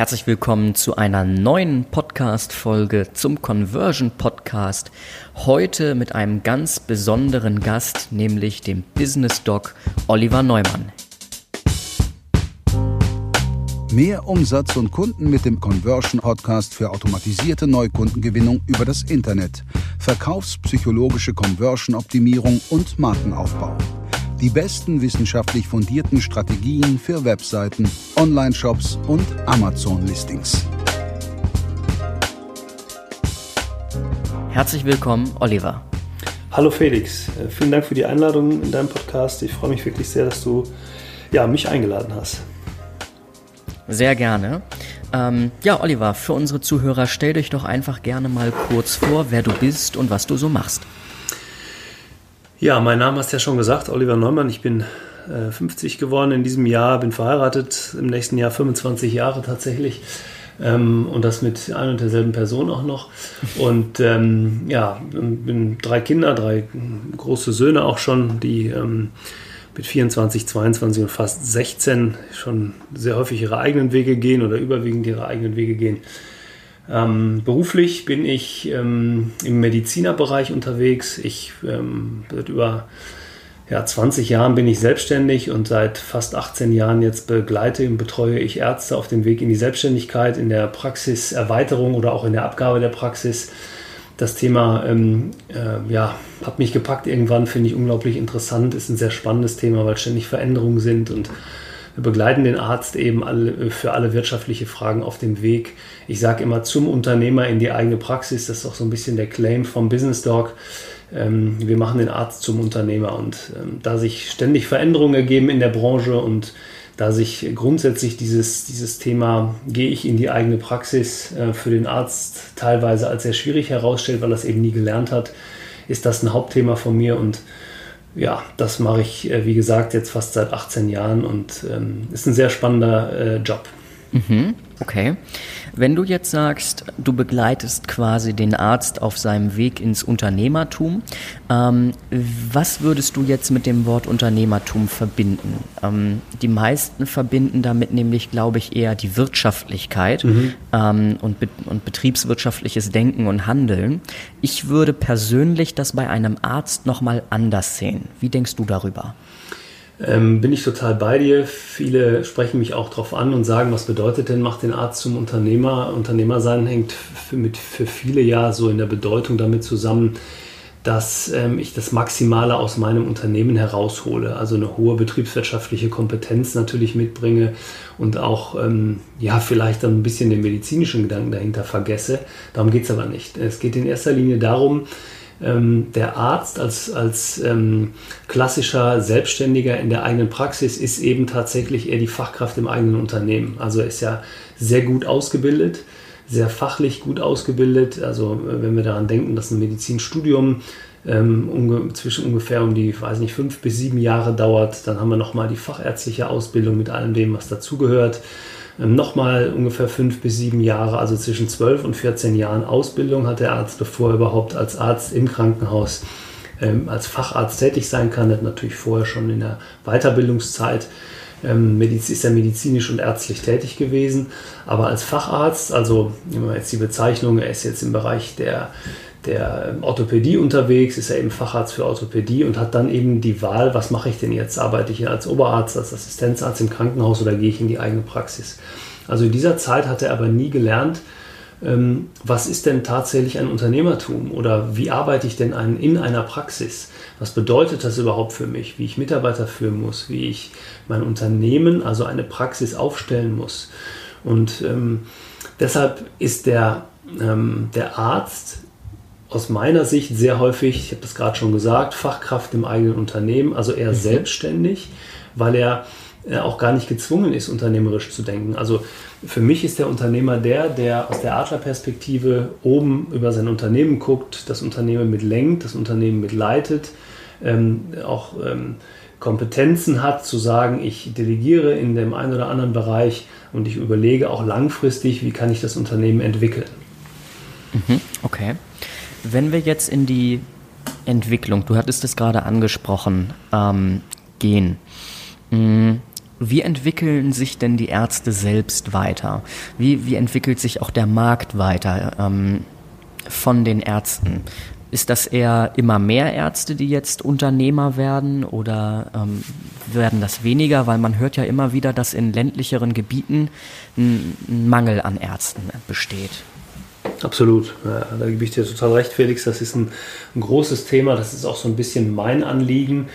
Herzlich willkommen zu einer neuen Podcast-Folge zum Conversion Podcast. Heute mit einem ganz besonderen Gast, nämlich dem Business Doc Oliver Neumann. Mehr Umsatz und Kunden mit dem Conversion Podcast für automatisierte Neukundengewinnung über das Internet, verkaufspsychologische Conversion-Optimierung und Markenaufbau. Die besten wissenschaftlich fundierten Strategien für Webseiten, Online-Shops und Amazon-Listings. Herzlich willkommen, Oliver. Hallo Felix, äh, vielen Dank für die Einladung in deinem Podcast. Ich freue mich wirklich sehr, dass du ja, mich eingeladen hast. Sehr gerne. Ähm, ja, Oliver, für unsere Zuhörer, stell dich doch einfach gerne mal kurz vor, wer du bist und was du so machst. Ja, mein Name hast du ja schon gesagt, Oliver Neumann. Ich bin äh, 50 geworden in diesem Jahr, bin verheiratet, im nächsten Jahr 25 Jahre tatsächlich. Ähm, und das mit ein und derselben Person auch noch. Und ähm, ja, bin drei Kinder, drei große Söhne auch schon, die ähm, mit 24, 22 und fast 16 schon sehr häufig ihre eigenen Wege gehen oder überwiegend ihre eigenen Wege gehen. Ähm, beruflich bin ich ähm, im Medizinerbereich unterwegs. Ich ähm, seit über ja, 20 Jahren bin ich selbstständig und seit fast 18 Jahren jetzt begleite und betreue ich Ärzte auf dem Weg in die Selbstständigkeit, in der Praxiserweiterung oder auch in der Abgabe der Praxis. Das Thema ähm, äh, ja, hat mich gepackt irgendwann, finde ich unglaublich interessant, ist ein sehr spannendes Thema, weil ständig Veränderungen sind und wir begleiten den Arzt eben alle, für alle wirtschaftliche Fragen auf dem Weg. Ich sage immer zum Unternehmer in die eigene Praxis. Das ist auch so ein bisschen der Claim vom Business Dog. Ähm, wir machen den Arzt zum Unternehmer und ähm, da sich ständig Veränderungen ergeben in der Branche und da sich grundsätzlich dieses, dieses Thema, gehe ich in die eigene Praxis, äh, für den Arzt teilweise als sehr schwierig herausstellt, weil er es eben nie gelernt hat, ist das ein Hauptthema von mir und ja, das mache ich, äh, wie gesagt, jetzt fast seit 18 Jahren und ähm, ist ein sehr spannender äh, Job. Mhm, okay. Wenn du jetzt sagst, du begleitest quasi den Arzt auf seinem Weg ins Unternehmertum, ähm, was würdest du jetzt mit dem Wort Unternehmertum verbinden? Ähm, die meisten verbinden damit nämlich, glaube ich, eher die Wirtschaftlichkeit mhm. ähm, und, und betriebswirtschaftliches Denken und Handeln. Ich würde persönlich das bei einem Arzt nochmal anders sehen. Wie denkst du darüber? Ähm, bin ich total bei dir. Viele sprechen mich auch darauf an und sagen, was bedeutet denn, macht den Arzt zum Unternehmer. Unternehmer sein hängt für, mit, für viele ja so in der Bedeutung damit zusammen, dass ähm, ich das Maximale aus meinem Unternehmen heraushole. Also eine hohe betriebswirtschaftliche Kompetenz natürlich mitbringe und auch ähm, ja vielleicht dann ein bisschen den medizinischen Gedanken dahinter vergesse. Darum geht es aber nicht. Es geht in erster Linie darum, ähm, der Arzt als, als ähm, klassischer Selbstständiger in der eigenen Praxis ist eben tatsächlich eher die Fachkraft im eigenen Unternehmen. Also er ist ja sehr gut ausgebildet, sehr fachlich gut ausgebildet. Also äh, wenn wir daran denken, dass ein Medizinstudium ähm, unge zwischen ungefähr um die, weiß nicht, fünf bis sieben Jahre dauert, dann haben wir nochmal die fachärztliche Ausbildung mit allem dem, was dazugehört. Ähm, nochmal ungefähr fünf bis sieben Jahre, also zwischen zwölf und 14 Jahren Ausbildung hat der Arzt, bevor er überhaupt als Arzt im Krankenhaus ähm, als Facharzt tätig sein kann. Er hat natürlich vorher schon in der Weiterbildungszeit ähm, ist er medizinisch und ärztlich tätig gewesen. Aber als Facharzt, also nehmen wir jetzt die Bezeichnung, er ist jetzt im Bereich der der Orthopädie unterwegs, ist er eben Facharzt für Orthopädie und hat dann eben die Wahl, was mache ich denn jetzt? Arbeite ich als Oberarzt, als Assistenzarzt im Krankenhaus oder gehe ich in die eigene Praxis? Also in dieser Zeit hat er aber nie gelernt, ähm, was ist denn tatsächlich ein Unternehmertum oder wie arbeite ich denn in einer Praxis? Was bedeutet das überhaupt für mich? Wie ich Mitarbeiter führen muss, wie ich mein Unternehmen, also eine Praxis aufstellen muss. Und ähm, deshalb ist der, ähm, der Arzt aus meiner Sicht sehr häufig, ich habe das gerade schon gesagt, Fachkraft im eigenen Unternehmen, also eher mhm. selbstständig, weil er äh, auch gar nicht gezwungen ist, unternehmerisch zu denken. Also für mich ist der Unternehmer der, der aus der Adlerperspektive oben über sein Unternehmen guckt, das Unternehmen mit lenkt, das Unternehmen mit leitet, ähm, auch ähm, Kompetenzen hat, zu sagen, ich delegiere in dem einen oder anderen Bereich und ich überlege auch langfristig, wie kann ich das Unternehmen entwickeln. Mhm, okay. Wenn wir jetzt in die Entwicklung, du hattest es gerade angesprochen, ähm, gehen. Mm, Wie entwickeln sich denn die Ärzte selbst weiter? Wie, wie entwickelt sich auch der Markt weiter ähm, von den Ärzten? Ist das eher immer mehr Ärzte, die jetzt Unternehmer werden oder ähm, werden das weniger? Weil man hört ja immer wieder, dass in ländlicheren Gebieten ein, ein Mangel an Ärzten besteht. Absolut, ja, da gebe ich dir total recht, Felix. Das ist ein, ein großes Thema. Das ist auch so ein bisschen mein Anliegen.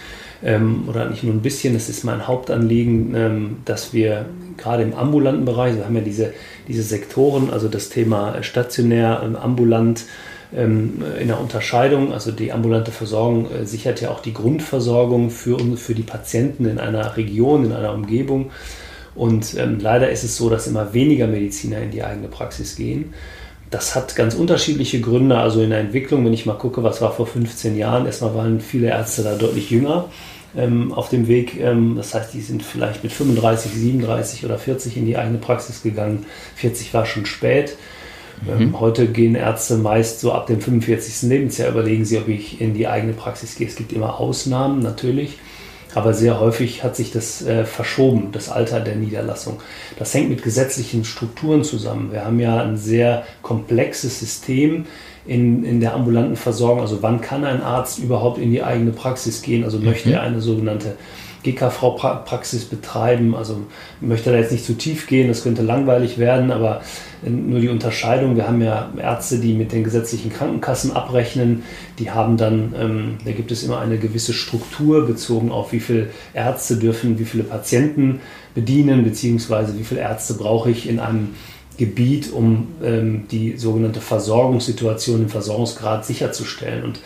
Ähm, oder nicht nur ein bisschen, das ist mein Hauptanliegen, ähm, dass wir gerade im ambulanten Bereich, wir haben ja diese, diese Sektoren, also das Thema stationär, ambulant, ähm, in der Unterscheidung. Also die ambulante Versorgung äh, sichert ja auch die Grundversorgung für, für die Patienten in einer Region, in einer Umgebung. Und ähm, leider ist es so, dass immer weniger Mediziner in die eigene Praxis gehen. Das hat ganz unterschiedliche Gründe. Also in der Entwicklung, wenn ich mal gucke, was war vor 15 Jahren, erstmal waren viele Ärzte da deutlich jünger ähm, auf dem Weg. Ähm, das heißt, die sind vielleicht mit 35, 37 oder 40 in die eigene Praxis gegangen. 40 war schon spät. Ähm, mhm. heute gehen Ärzte meist so ab dem 45. Lebensjahr, überlegen sie, ob ich in die eigene Praxis gehe. Es gibt immer Ausnahmen natürlich, aber sehr häufig hat sich das äh, verschoben, das Alter der Niederlassung. Das hängt mit gesetzlichen Strukturen zusammen. Wir haben ja ein sehr komplexes System in, in der ambulanten Versorgung. Also wann kann ein Arzt überhaupt in die eigene Praxis gehen? Also möchte mhm. er eine sogenannte GKV-Praxis betreiben. Also ich möchte da jetzt nicht zu tief gehen, das könnte langweilig werden, aber äh, nur die Unterscheidung. Wir haben ja Ärzte, die mit den gesetzlichen Krankenkassen abrechnen. Die haben dann, ähm, da gibt es immer eine gewisse Struktur bezogen auf, wie viele Ärzte dürfen, wie viele Patienten bedienen, beziehungsweise wie viele Ärzte brauche ich in einem Gebiet, um ähm, die sogenannte Versorgungssituation, den Versorgungsgrad sicherzustellen. Und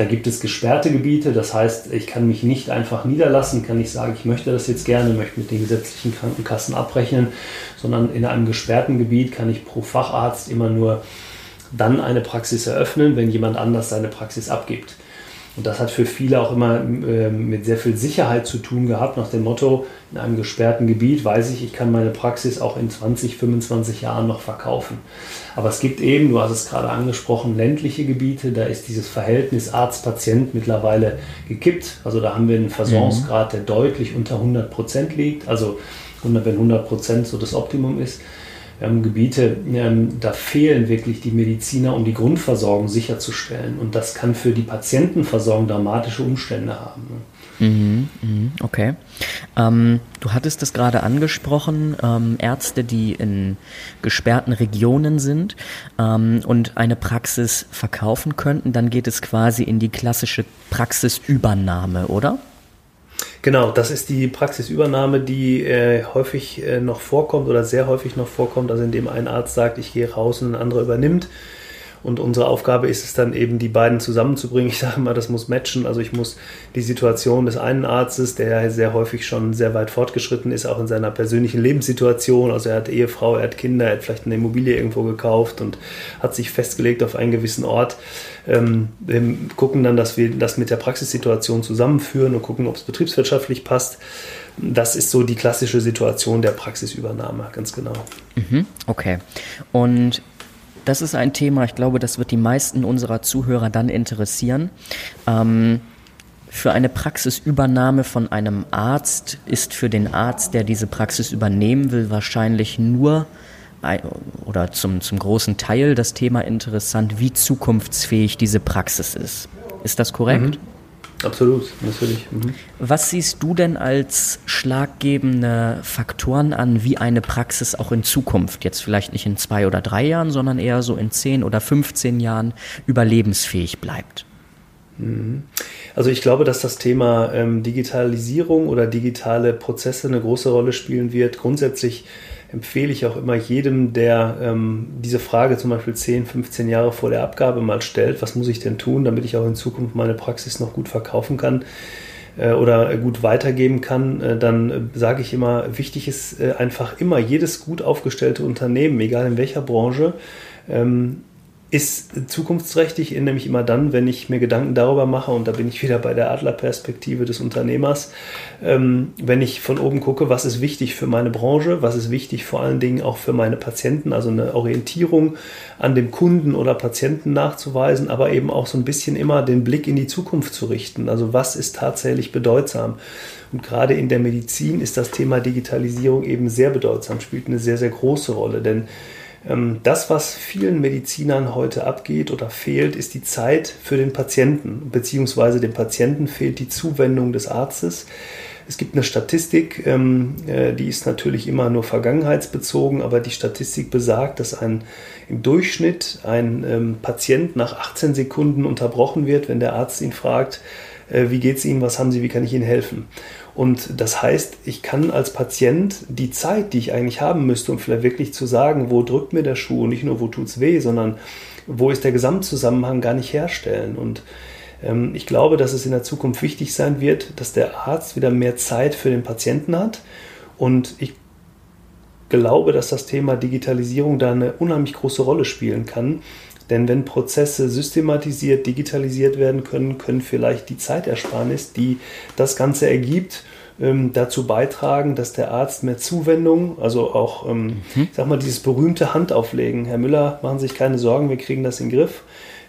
da gibt es gesperrte Gebiete, das heißt, ich kann mich nicht einfach niederlassen, kann nicht sagen, ich möchte das jetzt gerne, möchte mit den gesetzlichen Krankenkassen abrechnen, sondern in einem gesperrten Gebiet kann ich pro Facharzt immer nur dann eine Praxis eröffnen, wenn jemand anders seine Praxis abgibt. Und das hat für viele auch immer äh, mit sehr viel Sicherheit zu tun gehabt, nach dem Motto, in einem gesperrten Gebiet weiß ich, ich kann meine Praxis auch in 20, 25 Jahren noch verkaufen. Aber es gibt eben, du hast es gerade angesprochen, ländliche Gebiete, da ist dieses Verhältnis Arzt-Patient mittlerweile gekippt. Also da haben wir einen Versorgungsgrad, der deutlich unter 100 Prozent liegt. Also wenn 100 Prozent so das Optimum ist ähm, Gebiete, ähm, da fehlen wirklich die Mediziner, um die Grundversorgung sicherzustellen. Und das kann für die Patientenversorgung dramatische Umstände haben. Ne? Mhm, mhm, okay. Ähm, du hattest es gerade angesprochen, ähm, Ärzte, die in gesperrten Regionen sind ähm, und eine Praxis verkaufen könnten, dann geht es quasi in die klassische Praxisübernahme, oder? Genau, das ist die Praxisübernahme, die äh, häufig äh, noch vorkommt oder sehr häufig noch vorkommt, also indem ein Arzt sagt, ich gehe raus und ein anderer übernimmt. Und unsere Aufgabe ist es dann eben, die beiden zusammenzubringen. Ich sage mal, das muss matchen. Also ich muss die Situation des einen Arztes, der sehr häufig schon sehr weit fortgeschritten ist, auch in seiner persönlichen Lebenssituation. Also er hat Ehefrau, er hat Kinder, er hat vielleicht eine Immobilie irgendwo gekauft und hat sich festgelegt auf einen gewissen Ort. Ähm, wir gucken dann, dass wir das mit der Praxissituation zusammenführen und gucken, ob es betriebswirtschaftlich passt. Das ist so die klassische Situation der Praxisübernahme, ganz genau. Mhm, okay. Und das ist ein Thema, ich glaube, das wird die meisten unserer Zuhörer dann interessieren. Ähm, für eine Praxisübernahme von einem Arzt ist für den Arzt, der diese Praxis übernehmen will, wahrscheinlich nur oder zum, zum großen Teil das Thema interessant, wie zukunftsfähig diese Praxis ist. Ist das korrekt? Mhm. Absolut, natürlich. Mhm. Was siehst du denn als schlaggebende Faktoren an, wie eine Praxis auch in Zukunft, jetzt vielleicht nicht in zwei oder drei Jahren, sondern eher so in zehn oder 15 Jahren überlebensfähig bleibt? Mhm. Also ich glaube, dass das Thema ähm, Digitalisierung oder digitale Prozesse eine große Rolle spielen wird. Grundsätzlich empfehle ich auch immer jedem, der ähm, diese Frage zum Beispiel 10, 15 Jahre vor der Abgabe mal stellt, was muss ich denn tun, damit ich auch in Zukunft meine Praxis noch gut verkaufen kann äh, oder gut weitergeben kann, äh, dann sage ich immer, wichtig ist äh, einfach immer jedes gut aufgestellte Unternehmen, egal in welcher Branche, ähm, ist zukunftsträchtig, nämlich immer dann, wenn ich mir Gedanken darüber mache, und da bin ich wieder bei der Adlerperspektive des Unternehmers, ähm, wenn ich von oben gucke, was ist wichtig für meine Branche, was ist wichtig vor allen Dingen auch für meine Patienten, also eine Orientierung an dem Kunden oder Patienten nachzuweisen, aber eben auch so ein bisschen immer den Blick in die Zukunft zu richten. Also was ist tatsächlich bedeutsam? Und gerade in der Medizin ist das Thema Digitalisierung eben sehr bedeutsam, spielt eine sehr, sehr große Rolle, denn das, was vielen Medizinern heute abgeht oder fehlt, ist die Zeit für den Patienten, beziehungsweise dem Patienten fehlt die Zuwendung des Arztes. Es gibt eine Statistik, ähm, äh, die ist natürlich immer nur vergangenheitsbezogen, aber die Statistik besagt, dass ein, im Durchschnitt ein ähm, Patient nach 18 Sekunden unterbrochen wird, wenn der Arzt ihn fragt, äh, wie geht es Ihnen, was haben Sie, wie kann ich Ihnen helfen? Und das heißt, ich kann als Patient die Zeit, die ich eigentlich haben müsste, um vielleicht wirklich zu sagen, wo drückt mir der Schuh, nicht nur wo tut es weh, sondern wo ist der Gesamtzusammenhang, gar nicht herstellen. Und ähm, ich glaube, dass es in der Zukunft wichtig sein wird, dass der Arzt wieder mehr Zeit für den Patienten hat. Und ich glaube, dass das Thema Digitalisierung da eine unheimlich große Rolle spielen kann. Denn wenn Prozesse systematisiert, digitalisiert werden können, können vielleicht die Zeitersparnis, die das Ganze ergibt, ähm, dazu beitragen, dass der Arzt mehr Zuwendung, also auch, ähm, mhm. ich sag mal, dieses berühmte Handauflegen. Herr Müller, machen Sie sich keine Sorgen, wir kriegen das in den Griff.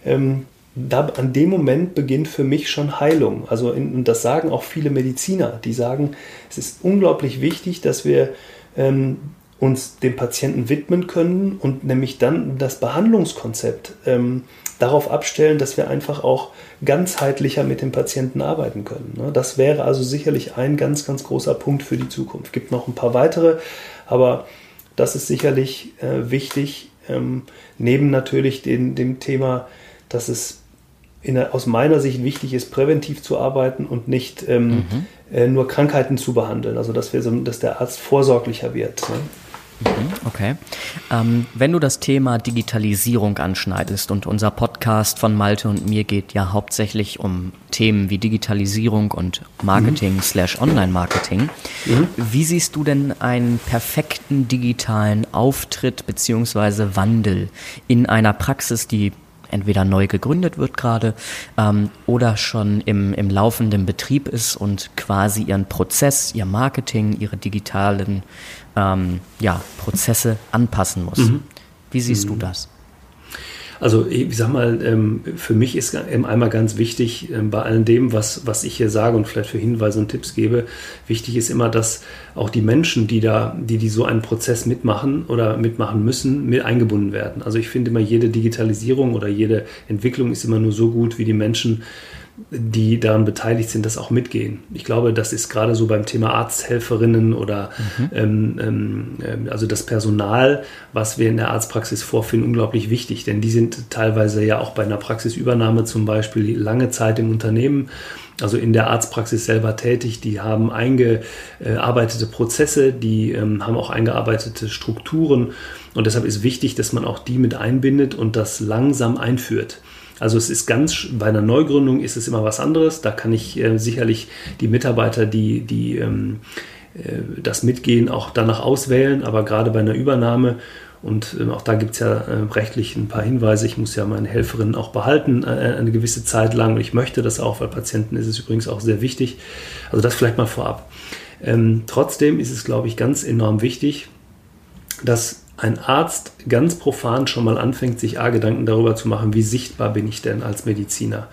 Ähm, da, an dem Moment beginnt für mich schon Heilung. Also in, und das sagen auch viele Mediziner, die sagen, es ist unglaublich wichtig, dass wir ähm, uns dem Patienten widmen können und nämlich dann das Behandlungskonzept ähm, darauf abstellen, dass wir einfach auch ganzheitlicher mit dem Patienten arbeiten können. Ne? Das wäre also sicherlich ein ganz, ganz großer Punkt für die Zukunft. Es gibt noch ein paar weitere, aber das ist sicherlich äh, wichtig, ähm, neben natürlich den, dem Thema, dass es der, aus meiner Sicht wichtig ist, präventiv zu arbeiten und nicht ähm, mhm. äh, nur Krankheiten zu behandeln. Also dass, wir so, dass der Arzt vorsorglicher wird. Ne? Mhm, okay. Ähm, wenn du das Thema Digitalisierung anschneidest und unser Podcast von Malte und mir geht ja hauptsächlich um Themen wie Digitalisierung und Marketing mhm. slash Online-Marketing, mhm. wie siehst du denn einen perfekten digitalen Auftritt beziehungsweise Wandel in einer Praxis, die entweder neu gegründet wird gerade ähm, oder schon im, im laufenden Betrieb ist und quasi ihren Prozess, ihr Marketing, ihre digitalen ähm, ja, Prozesse anpassen muss. Mhm. Wie siehst mhm. du das? Also ich sag mal, ähm, für mich ist einmal ganz wichtig, ähm, bei allem dem, was, was ich hier sage und vielleicht für Hinweise und Tipps gebe, wichtig ist immer, dass auch die Menschen, die da, die, die so einen Prozess mitmachen oder mitmachen müssen, mit eingebunden werden. Also ich finde immer, jede Digitalisierung oder jede Entwicklung ist immer nur so gut, wie die Menschen die daran beteiligt sind, das auch mitgehen. Ich glaube, das ist gerade so beim Thema Arzthelferinnen oder mhm. ähm, ähm, also das Personal, was wir in der Arztpraxis vorfinden, unglaublich wichtig, denn die sind teilweise ja auch bei einer Praxisübernahme zum Beispiel lange Zeit im Unternehmen also in der Arztpraxis selber tätig, die haben eingearbeitete Prozesse, die ähm, haben auch eingearbeitete Strukturen und deshalb ist wichtig, dass man auch die mit einbindet und das langsam einführt. Also es ist ganz, bei einer Neugründung ist es immer was anderes. Da kann ich äh, sicherlich die Mitarbeiter, die, die ähm, äh, das mitgehen, auch danach auswählen. Aber gerade bei einer Übernahme und ähm, auch da gibt es ja äh, rechtlich ein paar Hinweise. Ich muss ja meine Helferinnen auch behalten äh, eine gewisse Zeit lang. Und ich möchte das auch, weil Patienten ist es übrigens auch sehr wichtig. Also das vielleicht mal vorab. Ähm, trotzdem ist es, glaube ich, ganz enorm wichtig, dass ein Arzt ganz profan schon mal anfängt, sich A Gedanken darüber zu machen, wie sichtbar bin ich denn als Mediziner.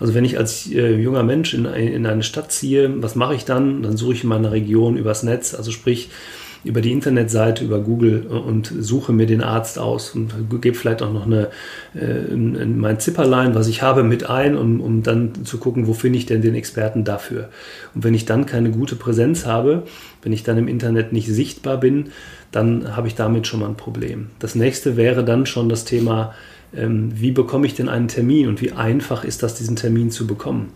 Also wenn ich als äh, junger Mensch in, in eine Stadt ziehe, was mache ich dann? Dann suche ich in meiner Region übers Netz, also sprich über die Internetseite, über Google und suche mir den Arzt aus und gebe vielleicht auch noch eine, äh, mein Zipperlein, was ich habe, mit ein, um, um dann zu gucken, wo finde ich denn den Experten dafür. Und wenn ich dann keine gute Präsenz habe, wenn ich dann im Internet nicht sichtbar bin, dann habe ich damit schon mal ein Problem. Das nächste wäre dann schon das Thema, ähm, wie bekomme ich denn einen Termin und wie einfach ist das, diesen Termin zu bekommen.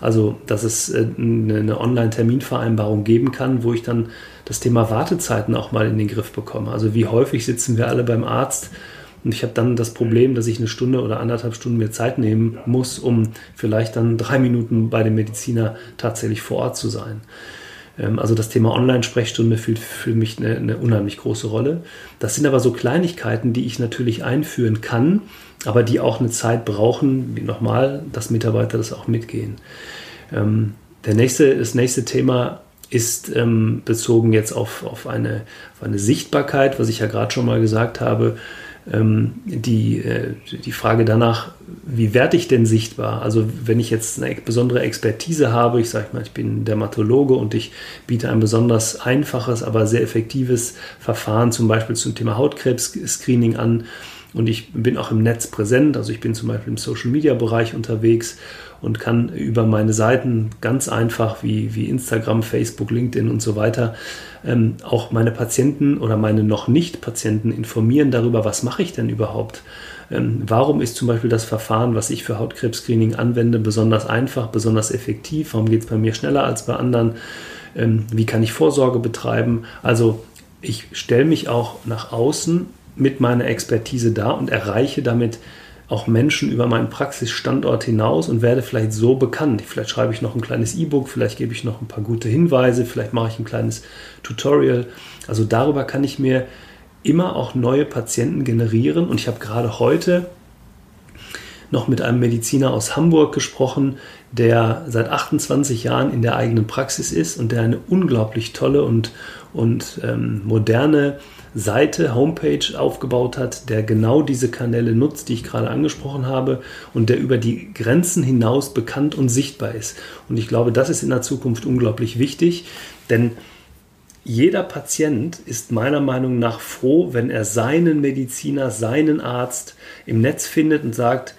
Also, dass es äh, eine Online-Terminvereinbarung geben kann, wo ich dann das Thema Wartezeiten auch mal in den Griff bekomme. Also, wie häufig sitzen wir alle beim Arzt und ich habe dann das Problem, dass ich eine Stunde oder anderthalb Stunden mir Zeit nehmen muss, um vielleicht dann drei Minuten bei dem Mediziner tatsächlich vor Ort zu sein. Ähm, also das Thema Online-Sprechstunde spielt für mich eine, eine unheimlich große Rolle. Das sind aber so Kleinigkeiten, die ich natürlich einführen kann, aber die auch eine Zeit brauchen, wie nochmal, dass Mitarbeiter das auch mitgehen. Ähm, der nächste, das nächste Thema ist ähm, bezogen jetzt auf, auf, eine, auf eine Sichtbarkeit, was ich ja gerade schon mal gesagt habe, die, äh, die Frage danach, wie werde ich denn sichtbar? Also wenn ich jetzt eine besondere Expertise habe, ich sage mal, ich bin Dermatologe und ich biete ein besonders einfaches, aber sehr effektives Verfahren zum Beispiel zum Thema Hautkrebs-Screening an und ich bin auch im Netz präsent, also ich bin zum Beispiel im Social-Media-Bereich unterwegs und kann über meine Seiten ganz einfach wie, wie Instagram, Facebook, LinkedIn und so weiter ähm, auch meine Patienten oder meine noch nicht Patienten informieren darüber, was mache ich denn überhaupt. Ähm, warum ist zum Beispiel das Verfahren, was ich für Hautkrebs-Screening anwende, besonders einfach, besonders effektiv? Warum geht es bei mir schneller als bei anderen? Ähm, wie kann ich Vorsorge betreiben? Also ich stelle mich auch nach außen mit meiner Expertise dar und erreiche damit auch Menschen über meinen Praxisstandort hinaus und werde vielleicht so bekannt. Vielleicht schreibe ich noch ein kleines E-Book, vielleicht gebe ich noch ein paar gute Hinweise, vielleicht mache ich ein kleines Tutorial. Also darüber kann ich mir immer auch neue Patienten generieren. Und ich habe gerade heute noch mit einem Mediziner aus Hamburg gesprochen, der seit 28 Jahren in der eigenen Praxis ist und der eine unglaublich tolle und, und ähm, moderne Seite, Homepage aufgebaut hat, der genau diese Kanäle nutzt, die ich gerade angesprochen habe und der über die Grenzen hinaus bekannt und sichtbar ist. Und ich glaube, das ist in der Zukunft unglaublich wichtig, denn jeder Patient ist meiner Meinung nach froh, wenn er seinen Mediziner, seinen Arzt im Netz findet und sagt,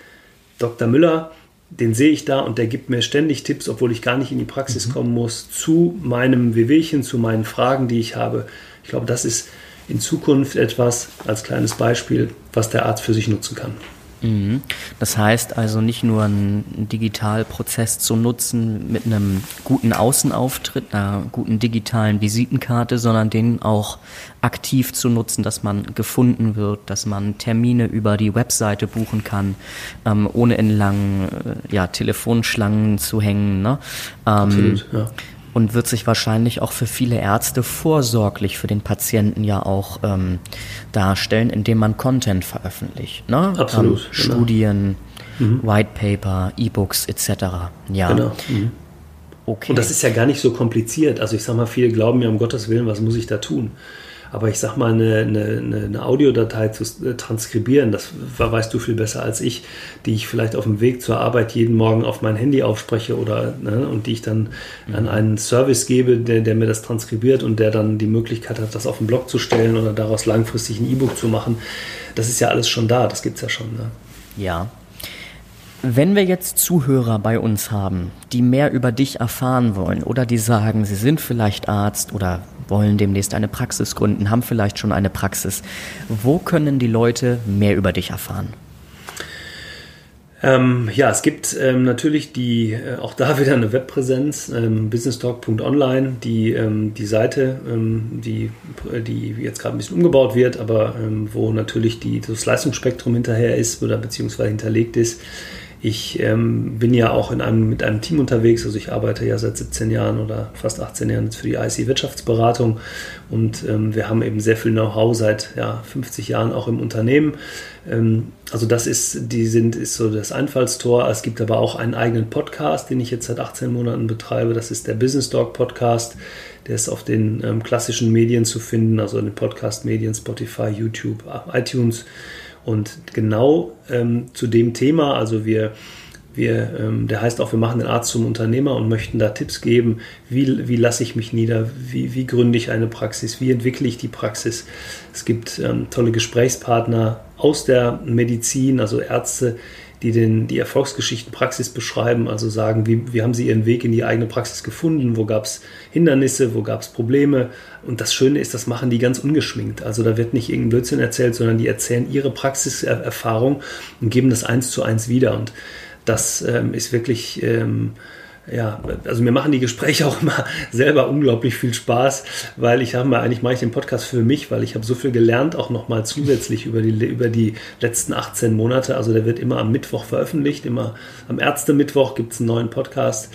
Dr. Müller, den sehe ich da und der gibt mir ständig Tipps, obwohl ich gar nicht in die Praxis mhm. kommen muss, zu meinem Wehwehchen, zu meinen Fragen, die ich habe. Ich glaube, das ist in Zukunft etwas, als kleines Beispiel, was der Arzt für sich nutzen kann. Mhm. Das heißt also nicht nur einen Digitalprozess zu nutzen mit einem guten Außenauftritt, einer guten digitalen Visitenkarte, sondern den auch aktiv zu nutzen, dass man gefunden wird, dass man Termine über die Webseite buchen kann, ähm, ohne in langen äh, ja, Telefonschlangen zu hängen. Ne? Ähm, Absolut, ja und wird sich wahrscheinlich auch für viele Ärzte vorsorglich für den Patienten ja auch ähm, darstellen, indem man Content veröffentlicht. Ne? Absolut. Ähm, genau. Studien, mhm. White Paper, E-Books etc. Ja. Genau. Mhm. Okay. Und das ist ja gar nicht so kompliziert. Also ich sage mal, viele glauben ja um Gottes Willen, was muss ich da tun? Aber ich sag mal, eine, eine, eine Audiodatei zu äh, transkribieren, das weißt du viel besser als ich, die ich vielleicht auf dem Weg zur Arbeit jeden Morgen auf mein Handy aufspreche oder ne, und die ich dann mhm. an einen Service gebe, der, der mir das transkribiert und der dann die Möglichkeit hat, das auf den Blog zu stellen oder daraus langfristig ein E-Book zu machen. Das ist ja alles schon da, das gibt es ja schon. Ne? Ja, wenn wir jetzt Zuhörer bei uns haben, die mehr über dich erfahren wollen oder die sagen, sie sind vielleicht Arzt oder wollen demnächst eine Praxis gründen, haben vielleicht schon eine Praxis, wo können die Leute mehr über dich erfahren? Ähm, ja, es gibt ähm, natürlich die, äh, auch da wieder eine Webpräsenz, ähm, businesstalk.online, die, ähm, die Seite, ähm, die, die jetzt gerade ein bisschen umgebaut wird, aber ähm, wo natürlich die, das Leistungsspektrum hinterher ist oder beziehungsweise hinterlegt ist. Ich ähm, bin ja auch in einem, mit einem Team unterwegs, also ich arbeite ja seit 17 Jahren oder fast 18 Jahren jetzt für die IC Wirtschaftsberatung und ähm, wir haben eben sehr viel Know-how seit ja, 50 Jahren auch im Unternehmen. Ähm, also das ist, die sind, ist so das Einfallstor. Es gibt aber auch einen eigenen Podcast, den ich jetzt seit 18 Monaten betreibe. Das ist der Business Dog Podcast. Der ist auf den ähm, klassischen Medien zu finden, also in den Podcast-Medien, Spotify, YouTube, iTunes. Und genau ähm, zu dem Thema, also wir, wir, ähm, der heißt auch, wir machen den Arzt zum Unternehmer und möchten da Tipps geben, wie, wie lasse ich mich nieder, wie, wie gründe ich eine Praxis, wie entwickle ich die Praxis. Es gibt ähm, tolle Gesprächspartner aus der Medizin, also Ärzte, die den, die Erfolgsgeschichten Praxis beschreiben, also sagen, wie, wie haben sie ihren Weg in die eigene Praxis gefunden, wo gab es Hindernisse, wo gab es Probleme. Und das Schöne ist, das machen die ganz ungeschminkt. Also da wird nicht irgendein Blödsinn erzählt, sondern die erzählen ihre Praxiserfahrung und geben das eins zu eins wieder. Und das ähm, ist wirklich ähm, ja, also mir machen die Gespräche auch immer selber unglaublich viel Spaß, weil ich habe mal, eigentlich mache ich den Podcast für mich, weil ich habe so viel gelernt, auch nochmal zusätzlich über die, über die letzten 18 Monate. Also der wird immer am Mittwoch veröffentlicht, immer am Ärztemittwoch gibt es einen neuen Podcast.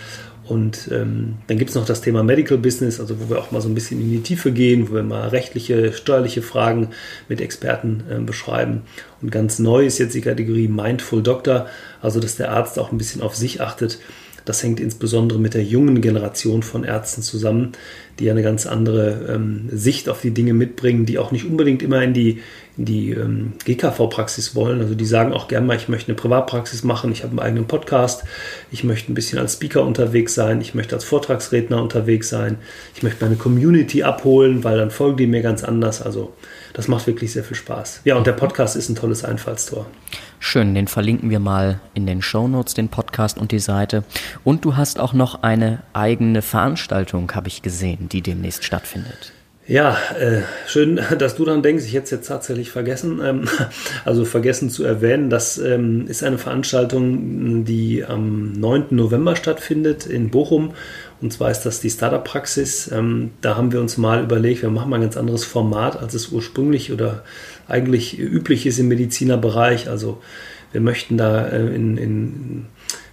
Und ähm, dann gibt es noch das Thema Medical Business, also wo wir auch mal so ein bisschen in die Tiefe gehen, wo wir mal rechtliche, steuerliche Fragen mit Experten äh, beschreiben. Und ganz neu ist jetzt die Kategorie Mindful Doctor, also dass der Arzt auch ein bisschen auf sich achtet. Das hängt insbesondere mit der jungen Generation von Ärzten zusammen, die eine ganz andere ähm, Sicht auf die Dinge mitbringen, die auch nicht unbedingt immer in die, in die ähm, GKV-Praxis wollen. Also die sagen auch gerne mal, ich möchte eine Privatpraxis machen, ich habe einen eigenen Podcast, ich möchte ein bisschen als Speaker unterwegs sein, ich möchte als Vortragsredner unterwegs sein, ich möchte meine Community abholen, weil dann folgen die mir ganz anders. Also das macht wirklich sehr viel Spaß. Ja, und der Podcast ist ein tolles Einfallstor. Schön, den verlinken wir mal in den Show Notes, den Podcast und die Seite. Und du hast auch noch eine eigene Veranstaltung, habe ich gesehen, die demnächst stattfindet. Ja, äh, schön, dass du daran denkst. Ich hätte es jetzt tatsächlich vergessen, ähm, also vergessen zu erwähnen. Das ähm, ist eine Veranstaltung, die am 9. November stattfindet in Bochum. Und zwar ist das die Startup-Praxis. Ähm, da haben wir uns mal überlegt, wir machen mal ein ganz anderes Format, als es ursprünglich oder eigentlich üblich ist im Medizinerbereich. Also wir möchten da äh, in, in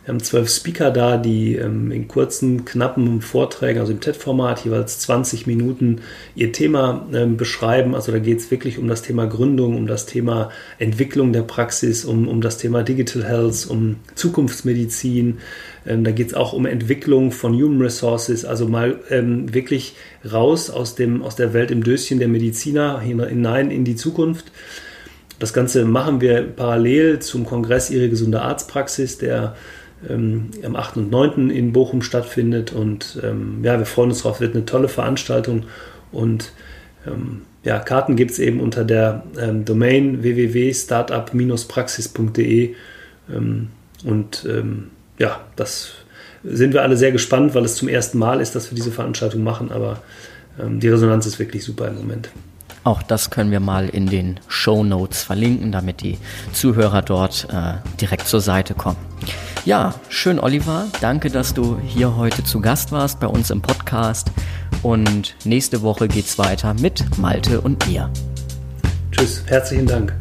wir haben zwölf Speaker da, die ähm, in kurzen, knappen Vorträgen, also im TED-Format, jeweils 20 Minuten ihr Thema ähm, beschreiben. Also da geht es wirklich um das Thema Gründung, um das Thema Entwicklung der Praxis, um, um das Thema Digital Health, um Zukunftsmedizin. Ähm, da geht es auch um Entwicklung von Human Resources, also mal ähm, wirklich raus aus, dem, aus der Welt im Döschen der Mediziner hinein in die Zukunft. Das Ganze machen wir parallel zum Kongress Ihre gesunde Arztpraxis, der ähm, am 8. und 9. in Bochum stattfindet. Und ähm, ja, wir freuen uns drauf, wird eine tolle Veranstaltung. Und ähm, ja, Karten gibt es eben unter der ähm, Domain www.startup-praxis.de. Ähm, und ähm, ja, das sind wir alle sehr gespannt, weil es zum ersten Mal ist, dass wir diese Veranstaltung machen. Aber die Resonanz ist wirklich super im Moment. Auch das können wir mal in den Show Notes verlinken, damit die Zuhörer dort äh, direkt zur Seite kommen. Ja, schön, Oliver. Danke, dass du hier heute zu Gast warst bei uns im Podcast. Und nächste Woche geht's weiter mit Malte und mir. Tschüss, herzlichen Dank.